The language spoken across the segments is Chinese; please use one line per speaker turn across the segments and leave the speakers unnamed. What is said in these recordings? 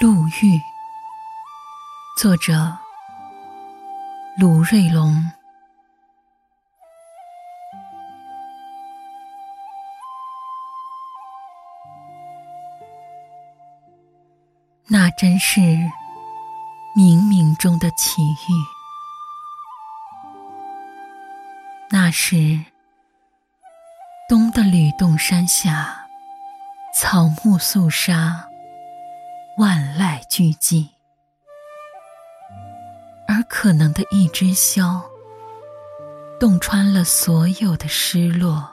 陆玉，作者鲁瑞龙。那真是冥冥中的奇遇。那时，东的吕洞山下，草木肃杀。万籁俱寂，而可能的一支箫，洞穿了所有的失落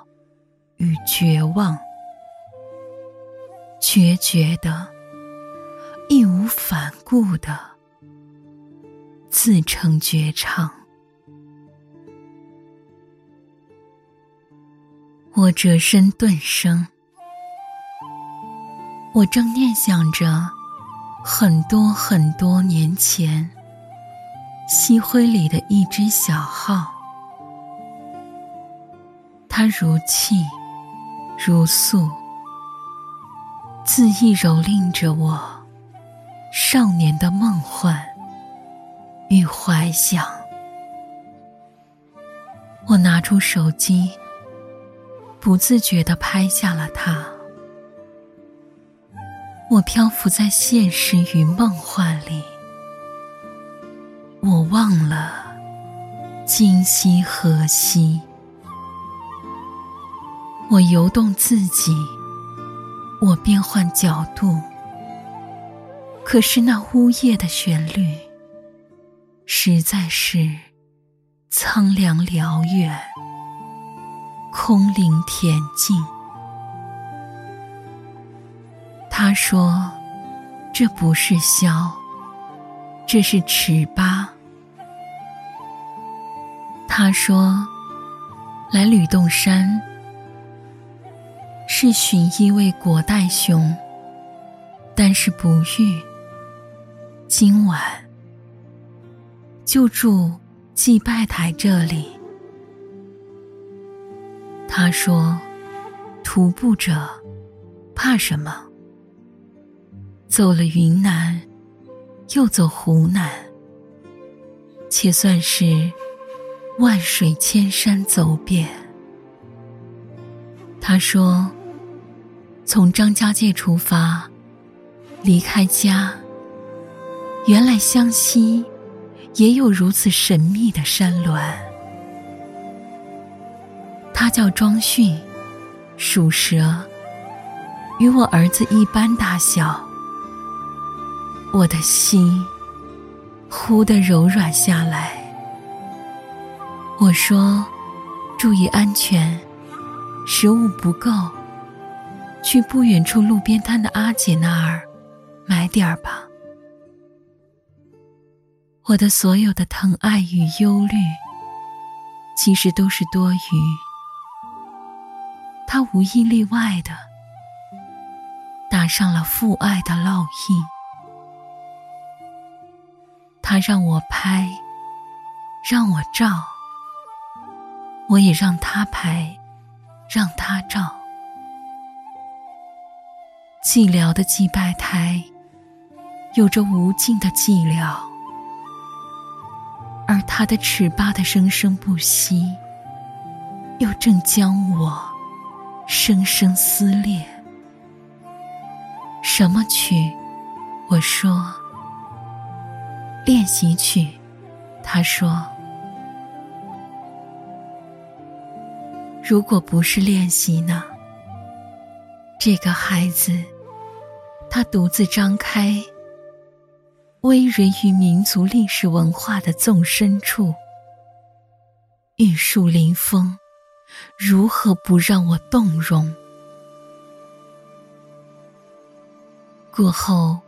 与绝望，决绝的、义无反顾的自成绝唱。我折身顿生，我正念想着。很多很多年前，溪灰里的一只小号，它如泣如诉，恣意蹂躏着我少年的梦幻与怀想。我拿出手机，不自觉地拍下了它。我漂浮在现实与梦幻里，我忘了今夕何夕。我游动自己，我变换角度，可是那呜咽的旋律，实在是苍凉辽远，空灵恬静。他说：“这不是箫，这是尺八。”他说：“来吕洞山是寻一位国代兄，但是不遇。今晚就住祭拜台这里。”他说：“徒步者怕什么？”走了云南，又走湖南，且算是万水千山走遍。他说：“从张家界出发，离开家，原来湘西也有如此神秘的山峦。他叫庄训，属蛇，与我儿子一般大小。”我的心忽地柔软下来。我说：“注意安全，食物不够，去不远处路边摊的阿姐那儿买点儿吧。”我的所有的疼爱与忧虑，其实都是多余。他无一例外的打上了父爱的烙印。他让我拍，让我照，我也让他拍，让他照。寂寥的祭拜台，有着无尽的寂寥，而他的尺八的生生不息，又正将我生生撕裂。什么曲？我说。练习曲，他说：“如果不是练习呢？这个孩子，他独自张开，葳蕤于民族历史文化的纵深处，玉树临风，如何不让我动容？过后，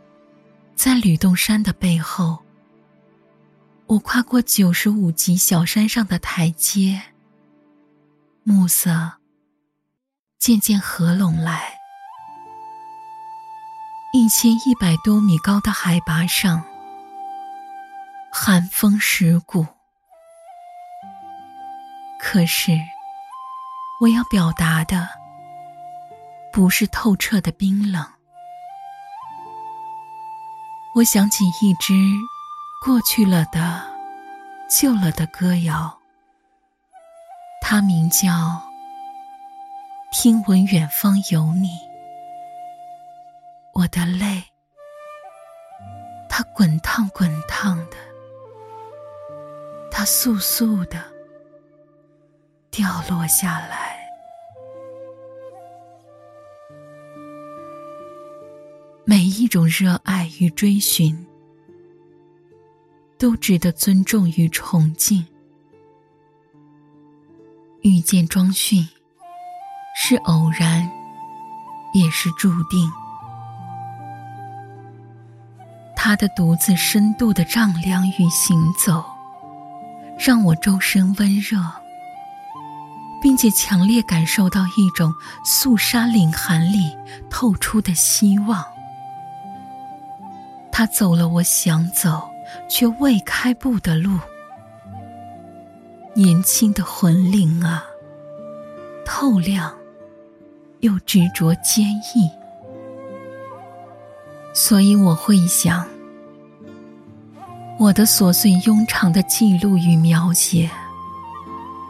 在吕洞山的背后。”我跨过九十五级小山上的台阶，暮色渐渐合拢来。一千一百多米高的海拔上，寒风蚀骨。可是，我要表达的不是透彻的冰冷，我想起一只过去了的、旧了的歌谣，它名叫《听闻远方有你》。我的泪，它滚烫滚烫的，它簌簌的掉落下来。每一种热爱与追寻，都值得尊重与崇敬。遇见庄训，是偶然，也是注定。他的独自深度的丈量与行走，让我周身温热，并且强烈感受到一种肃杀凛寒里透出的希望。他走了我想走却未开步的路，年轻的魂灵啊，透亮又执着坚毅。所以我会想，我的琐碎庸常的记录与描写，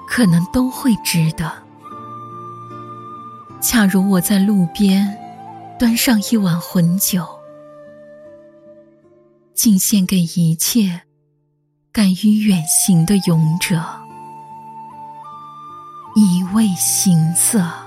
可能都会值得。恰如我在路边端上一碗浑酒。敬献给一切敢于远行的勇者，以慰行色。